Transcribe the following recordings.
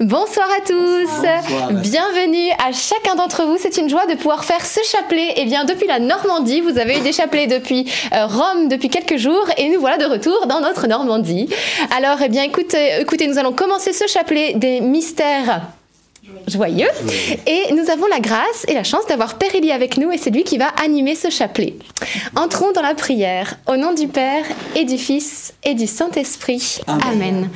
Bonsoir à tous. Bienvenue à chacun d'entre vous. C'est une joie de pouvoir faire ce chapelet. Et eh bien, depuis la Normandie, vous avez eu des chapelets depuis euh, Rome depuis quelques jours et nous voilà de retour dans notre Normandie. Alors, eh bien, écoutez, écoutez, nous allons commencer ce chapelet des mystères joyeux. Et nous avons la grâce et la chance d'avoir Père Élie avec nous et c'est lui qui va animer ce chapelet. Entrons dans la prière. Au nom du Père et du Fils et du Saint-Esprit. Amen.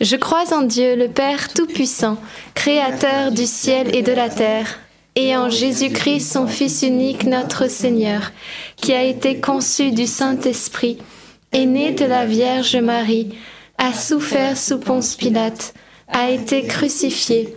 Je crois en Dieu, le Père Tout-Puissant, Créateur du ciel et de la terre, et en Jésus-Christ, son Fils unique, notre Seigneur, qui a été conçu du Saint-Esprit, est né de la Vierge Marie, a souffert sous Ponce Pilate, a été crucifié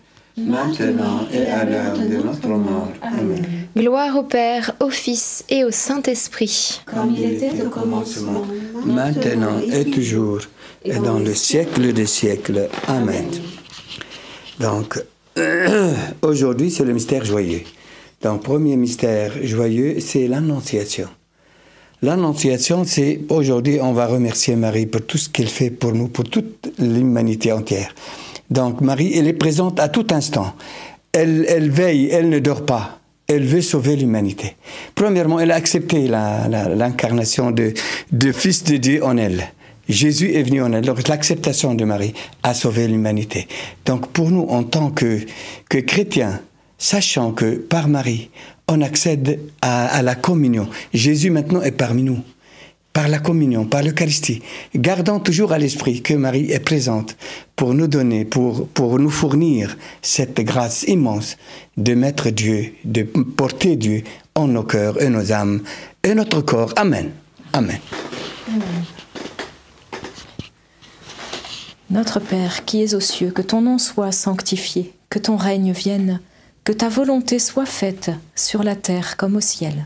maintenant et à l'heure de notre mort. Amen. Gloire au Père, au Fils et au Saint-Esprit. Comme il était au commencement, maintenant et toujours, et dans le siècle des siècles. Amen. Donc, aujourd'hui, c'est le mystère joyeux. Donc, premier mystère joyeux, c'est l'Annonciation. L'Annonciation, c'est aujourd'hui, on va remercier Marie pour tout ce qu'elle fait pour nous, pour toute l'humanité entière. Donc Marie, elle est présente à tout instant. Elle, elle veille, elle ne dort pas. Elle veut sauver l'humanité. Premièrement, elle a accepté l'incarnation de, Fils de Dieu en elle. Jésus est venu en elle. Donc l'acceptation de Marie a sauvé l'humanité. Donc pour nous, en tant que, que chrétiens, sachant que par Marie, on accède à la communion. Jésus maintenant est parmi nous par la communion, par l'Eucharistie, gardant toujours à l'esprit que Marie est présente pour nous donner, pour, pour nous fournir cette grâce immense de mettre Dieu, de porter Dieu en nos cœurs et nos âmes et notre corps. Amen. Amen. Notre Père qui es aux cieux, que ton nom soit sanctifié, que ton règne vienne, que ta volonté soit faite sur la terre comme au ciel.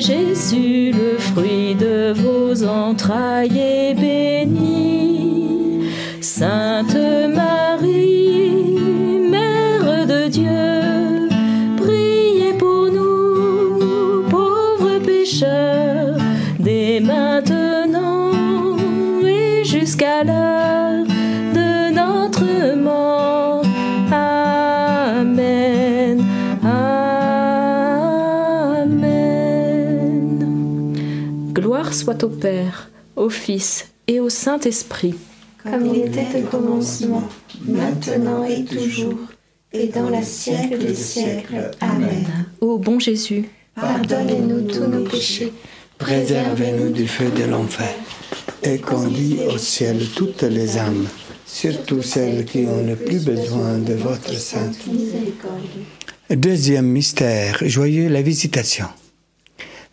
Jésus, le fruit de vos entrailles, est béni. Sainte Marie, Mère de Dieu, priez pour nous, pauvres pécheurs, dès maintenant et jusqu'à l'heure Gloire soit au Père, au Fils et au Saint-Esprit. comme il était au commencement, maintenant et toujours, et dans la siècle des siècles. Amen. Ô bon Jésus, Pardonnez-nous tous nos péchés, Préservez-nous du feu de l'enfer et conduis au ciel toutes les âmes, surtout celles qui ont le plus besoin de votre sainte. miséricorde. Deuxième mystère, joyeux la visitation.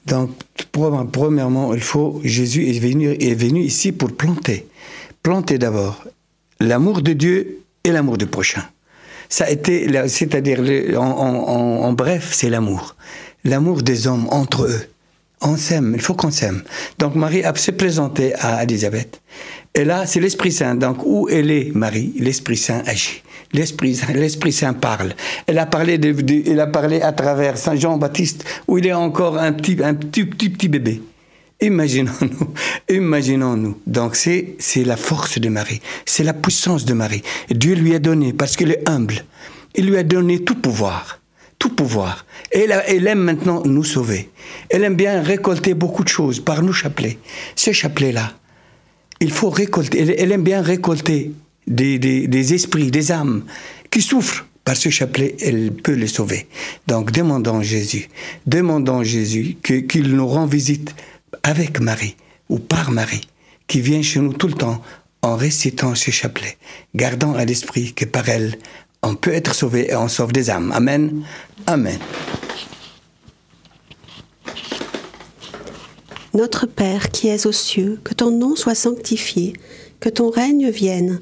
Donc, pre- premièrement, il faut, Jésus est venu, est venu ici pour planter. Planter d'abord l'amour de Dieu et l'amour du prochain. Ça a été, c'est-à-dire, en, bref, c'est l'amour. L'amour des hommes entre eux. On s'aime, il faut qu'on s'aime. Donc Marie a se présenté à Élisabeth. Et là, c'est l'Esprit Saint. Donc où elle est, Marie? L'Esprit Saint agit. L'Esprit l'Esprit Saint parle. Elle a parlé, de, elle a parlé à travers Saint Jean-Baptiste, où il est encore un petit, un petit, petit, petit bébé. Imaginons-nous, imaginons-nous. Donc c'est, c'est la force de Marie, c'est la puissance de Marie. Dieu lui a donné, parce qu'elle est humble, il lui a donné tout pouvoir, tout pouvoir. Et elle, aime maintenant nous sauver. Elle aime bien récolter beaucoup de choses par nos chapelets. Ce chapelet-là, il faut récolter, elle aime bien récolter des, des- des esprits, des âmes qui souffrent. Par ce chapelet, elle peut les sauver. Donc demandons Jésus, demandons Jésus qu'il nous rend visite avec Marie ou par Marie, qui vient chez nous tout le temps en récitant ce chapelet, gardant à l'esprit que par elle, on peut être sauvé et on sauve des âmes. Amen. Amen. Notre Père qui es aux cieux, que ton nom soit sanctifié, que ton règne vienne,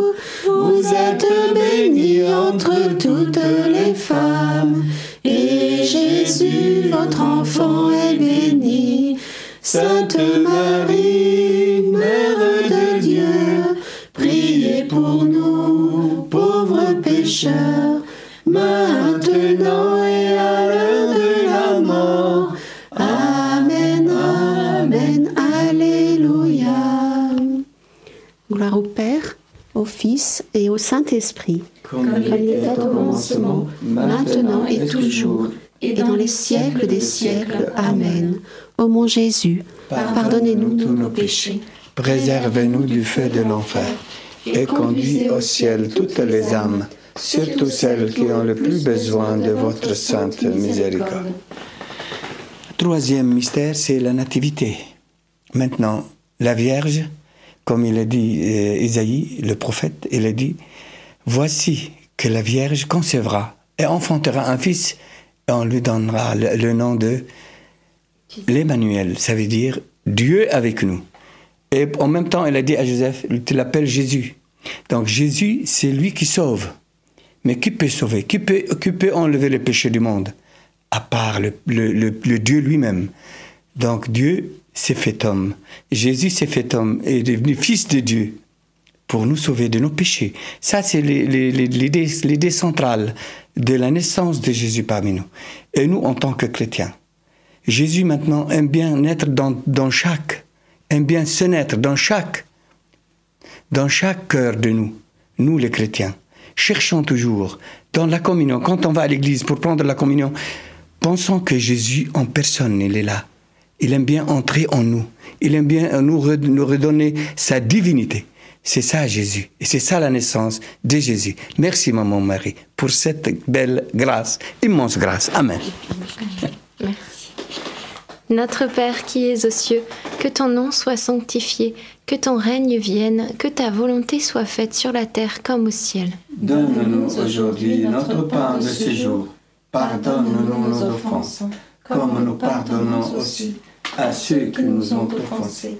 Entre toutes les femmes, et Jésus, votre enfant, est béni. Sainte Marie, Mère de Dieu, priez pour nous, pauvres pécheurs, maintenant et à l'heure de la mort. Amen, Amen, Alléluia. Gloire au Père, au Fils et au Saint-Esprit, comme il était au commencement, maintenant et toujours, et dans les siècles des siècles. Amen. Ô mon Jésus, pardonnez-nous tous nos péchés, préservez-nous du feu de l'enfer, et conduisez au ciel toutes les âmes, surtout celles qui ont le plus besoin de votre sainte miséricorde. Troisième mystère, c'est la nativité. Maintenant, la Vierge, comme il a dit euh, Isaïe, le prophète, il a dit, voici que la Vierge concevra et enfantera un fils, et on lui donnera le, nom de l'Emmanuel, ça veut dire Dieu avec nous. Et en même temps, elle a dit à Joseph, tu l'appelles Jésus. Donc Jésus, c'est lui qui sauve. Mais qui peut sauver? Qui peut, enlever le péché du monde? À part le- le Dieu lui-même. Donc Dieu s'est fait homme. Jésus s'est fait homme et est devenu fils de Dieu pour nous sauver de nos péchés. Ça, c'est l'idée centrale de la naissance de Jésus parmi nous. Et nous, en tant que chrétiens, Jésus maintenant aime bien naître dans, chaque, aime bien se naître dans chaque, dans chaque cœur de nous, nous les chrétiens. Cherchons toujours dans la communion, quand on va à l'église pour prendre la communion, pensons que Jésus en personne, il est là. Il aime bien entrer en nous. Il aime bien nous redonner sa divinité. C'est ça Jésus. Et c'est ça la naissance de Jésus. Merci maman Marie pour cette belle grâce, immense grâce. Amen. Merci. Notre Père qui es aux cieux, que ton nom soit sanctifié, que ton règne vienne, que ta volonté soit faite sur la terre comme au ciel. Donne-nous aujourd'hui notre pain de ce jour. Pardonne-nous nos offenses, comme nous pardonnons aussi à ceux qui nous ont offensés.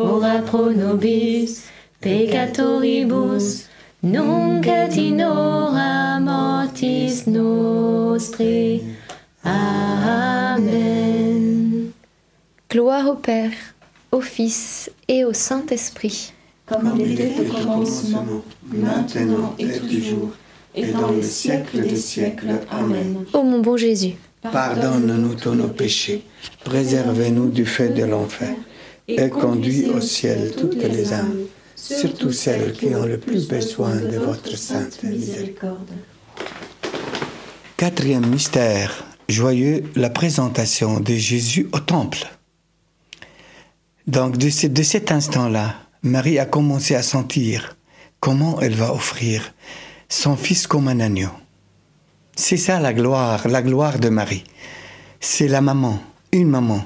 ora pro nobis peccatoribus, nunc et in hora mortis nostri. Amen. Gloire au Père, au Fils et au Saint-Esprit. Comme il était au commencement, maintenant et toujours, et dans les siècles des siècles. Amen. Ô mon bon Jésus, Pardonne-nous tous nos péchés, préservez-nous du feu de l'enfer, et conduis au ciel toutes les âmes, surtout celles qui ont le plus besoin de votre sainte miséricorde. Quatrième mystère joyeux, la présentation de Jésus au temple. Donc de, ce- de cet instant-là, Marie a commencé à sentir comment elle va offrir son fils comme un agneau. C'est ça la gloire, la gloire de Marie. C'est la maman, une maman,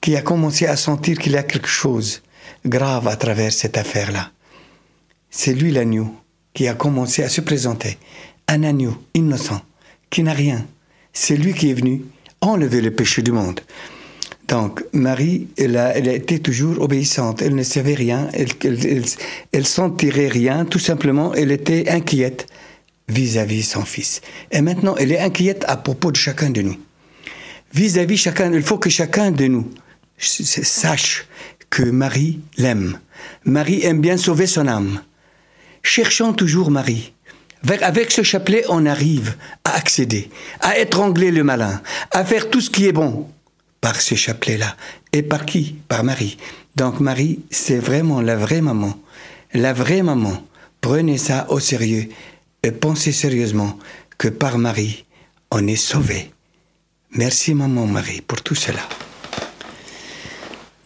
qui a commencé à sentir qu'il y a quelque chose grave à travers cette affaire-là. C'est lui l'agneau qui a commencé à se présenter. Un agneau innocent, qui n'a rien. C'est lui qui est venu enlever le péché du monde. Donc, Marie, elle, a, elle a été toujours obéissante. Elle ne savait rien. Elle, elle, sentirait rien. Tout simplement, elle était inquiète vis-à-vis son fils. Et maintenant, elle est inquiète à propos de chacun de nous. Vis-à-vis chacun, il faut que chacun de nous sache que Marie l'aime. Marie aime bien sauver son âme. Cherchons toujours Marie Avec ce chapelet, on arrive à accéder, à étrangler le malin, à faire tout ce qui est bon par ce chapelet-là. Et par qui? Par Marie. Donc Marie, c'est vraiment la vraie maman. La vraie maman. Prenez ça au sérieux et pensez sérieusement que par Marie, on est sauvé. Merci maman Marie pour tout cela.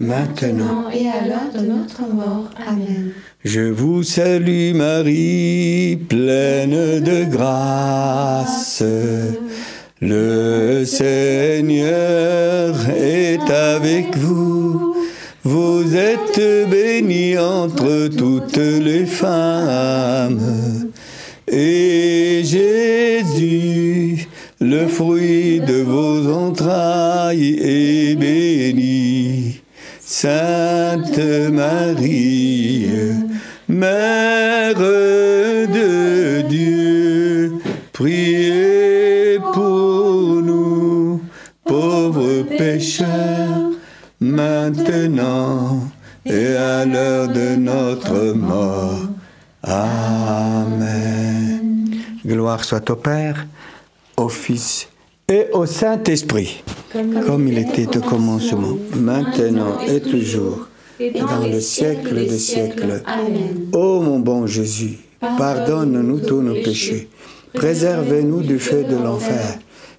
maintenant et à l'heure de notre mort. Amen. je vous salue Marie, pleine de grâce. Le Seigneur est avec vous. Vous êtes bénie entre toutes les femmes. Et Jésus, le fruit de vos entrailles, est béni. Sainte Marie, Mère de Dieu, priez pour nous, pauvres pécheurs, maintenant et à l'heure de notre mort. Amen. Gloire soit au Père, au Fils et au Saint-Esprit, comme il était au commencement, maintenant et toujours, et dans le siècle des siècles. Amen. Ô mon bon Jésus, pardonne-nous tous nos péchés, préservez-nous du feu de l'enfer,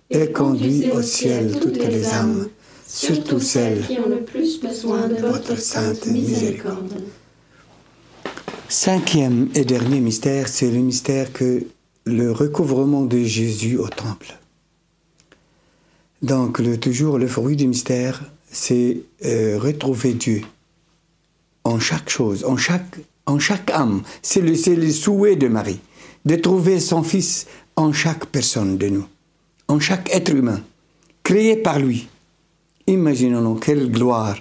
et conduis au ciel toutes les âmes, surtout celles qui ont le plus besoin de votre sainte miséricorde. Cinquième et dernier mystère, c'est le mystère que le recouvrement de Jésus au temple. Donc, toujours le fruit du mystère, c'est euh, retrouver Dieu en chaque chose, en chaque, en chaque âme. C'est le, souhait de Marie, de trouver son Fils en chaque personne de nous, en chaque être humain, créé par lui. Imaginons quelle gloire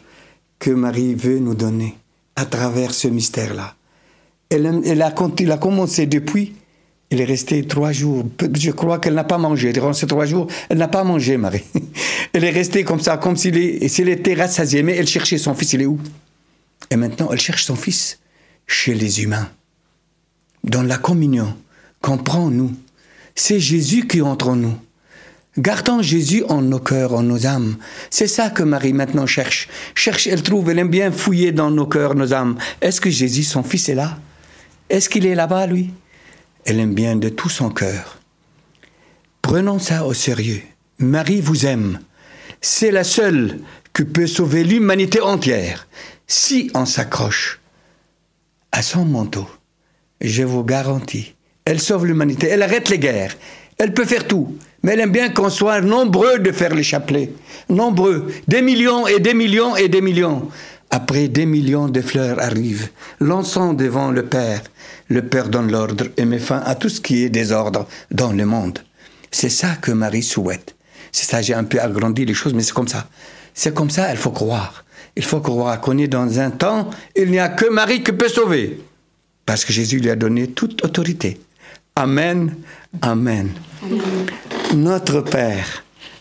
que Marie veut nous donner à travers ce mystère-là. Elle a commencé depuis elle est restée trois jours. Je crois qu'elle n'a pas mangé. Durant ces trois jours, elle n'a pas mangé, Marie. Elle est restée comme ça, comme s'il était rassasiée. Mais elle cherchait son fils. Il est où? Et maintenant, elle cherche son fils chez les humains. Dans la communion comprend nous. C'est Jésus qui entre en nous. Gardons Jésus en nos cœurs, en nos âmes. C'est ça que Marie maintenant cherche. Cherche, elle trouve, elle aime bien fouiller dans nos cœurs, nos âmes. Est-ce que Jésus, son fils, est là? Est-ce qu'il est là-bas, lui? Elle aime bien de tout son cœur. Prenons ça au sérieux. Marie vous aime. C'est la seule qui peut sauver l'humanité entière si on s'accroche à son manteau. Je vous garantis, elle sauve l'humanité, elle arrête les guerres, elle peut faire tout. Mais elle aime bien qu'on soit nombreux de faire les chapelets. Nombreux. Des millions et des millions et des millions. Après des millions de fleurs arrivent, lançant devant le Père. Le Père donne l'ordre et met fin à tout ce qui est désordre dans le monde. C'est ça que Marie souhaite. C'est ça, j'ai un peu agrandi les choses, mais c'est comme ça. C'est comme ça, il faut croire. Il faut croire qu'on est dans un temps, il n'y a que Marie qui peut sauver. Parce que Jésus lui a donné toute autorité. Amen, Amen. Notre Père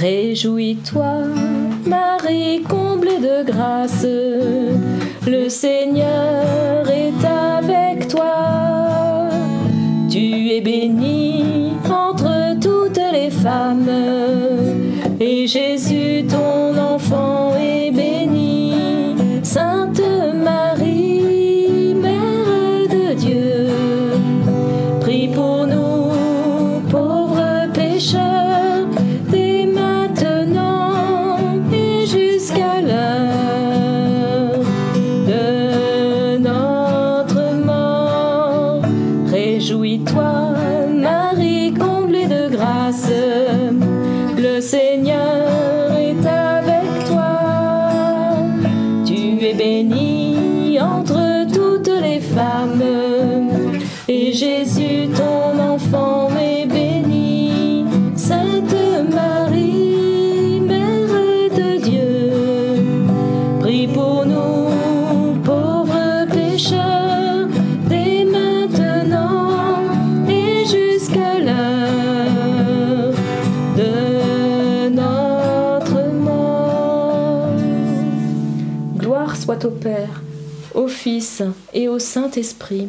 Réjouis-toi, Marie comblée de grâce, le Seigneur est avec toi. Tu es bénie entre toutes les femmes, Et Jésus, ton enfant, est béni. Sainte Jésus, ton enfant, est béni. Sainte Marie, Mère de Dieu, prie pour nous, pauvres pécheurs, dès maintenant et jusqu'à l'heure de notre mort. Gloire soit au Père, au Fils et au Saint-Esprit.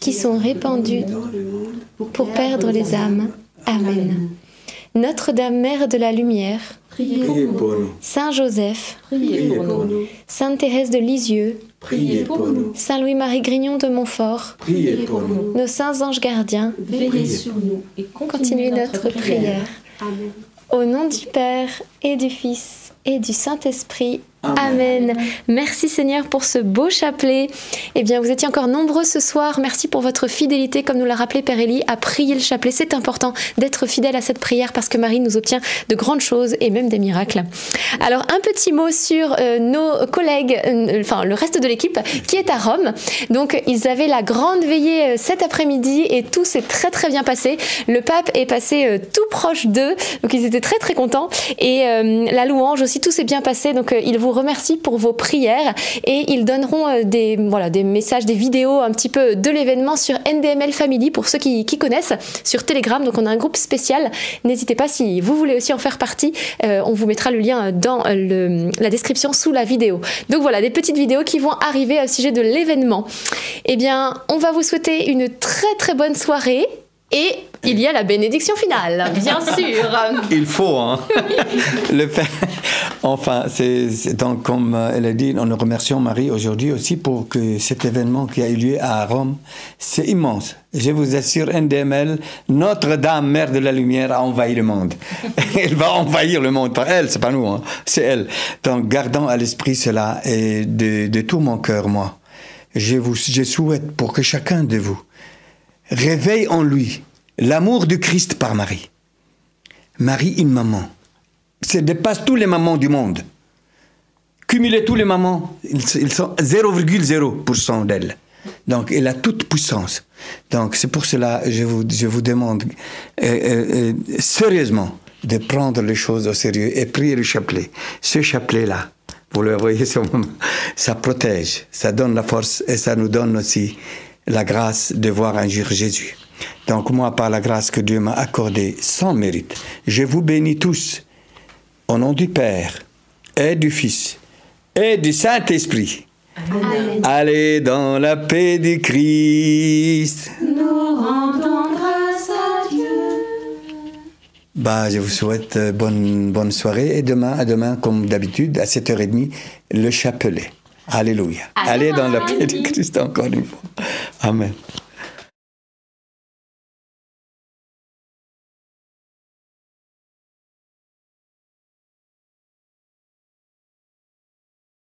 qui sont monde pour perdre les âmes. Amen. Notre-Dame Mère de la Lumière, Priez pour nous. Saint Joseph, priez pour nous. Sainte Thérèse de Lisieux, Priez pour nous. Saint Louis-Marie Grignon de Montfort, Priez pour nous. nos saints anges gardiens, Veillez sur nous et continuez notre prière. Amen. Au nom du Père et du Fils et du Saint-Esprit. Amen. Merci Seigneur pour ce beau chapelet. Eh bien, vous étiez encore nombreux ce soir. Merci pour votre fidélité, comme nous l'a rappelé Père Élie, à prier le chapelet. C'est important d'être fidèle à cette prière parce que Marie nous obtient de grandes choses et même des miracles. Alors, un petit mot sur euh, nos collègues, euh, enfin le reste de l'équipe qui est à Rome. Donc, ils avaient la grande veillée euh, cet après-midi et tout s'est très très bien passé. Le pape est passé tout proche d'eux, donc ils étaient très très contents. Et la louange aussi, tout s'est bien passé. Donc, ils vous remercient pour vos prières et ils donneront euh, des, voilà, des messages, des vidéos un petit peu de l'événement sur NDML Family pour ceux qui, connaissent sur Telegram. Donc, on a un groupe spécial. N'hésitez pas si vous voulez aussi en faire partie. euh, on vous mettra le lien dans le- la description sous la vidéo. Donc voilà, des petites vidéos qui vont arriver au sujet de l'événement. Eh bien, on va vous souhaiter une très très bonne soirée et il y a la bénédiction finale, bien sûr. Il faut, hein. le faire. Enfin, c'est donc comme euh, elle a dit, nous remercions Marie aujourd'hui aussi pour que cet événement qui a eu lieu à Rome, c'est immense. Je vous assure, NDML, Notre-Dame, Mère de la Lumière, a envahi le monde. elle va envahir le monde, pas elle, c'est pas nous, hein, c'est elle. Donc, gardons à l'esprit cela et de, de tout mon cœur, moi. Je vous, je souhaite pour que chacun de vous réveille en lui l'amour du Christ par Marie. Marie, une maman. Ça dépasse tous les mamans du monde. Cumulez tous les mamans, ils, sont 0,0% d'elle. Donc, elle a toute puissance. Donc, c'est pour cela que je vous, je vous demande euh, euh, euh, sérieusement de prendre les choses au sérieux et prier le chapelet. Ce chapelet-là, vous le voyez, ça protège, ça donne la force et ça nous donne aussi la grâce de voir un jour Jésus. Donc moi, par la grâce que Dieu m'a accordée sans mérite, je vous bénis tous au nom du Père et du Fils et du Saint-Esprit. Allez dans la paix du Christ. Nous rendons grâce à Dieu. Bah, je vous souhaite euh, bonne, bonne soirée et demain, à demain, comme d'habitude, à 7h30, le chapelet. Alléluia. Allez dans la paix du Christ encore une fois. Amen.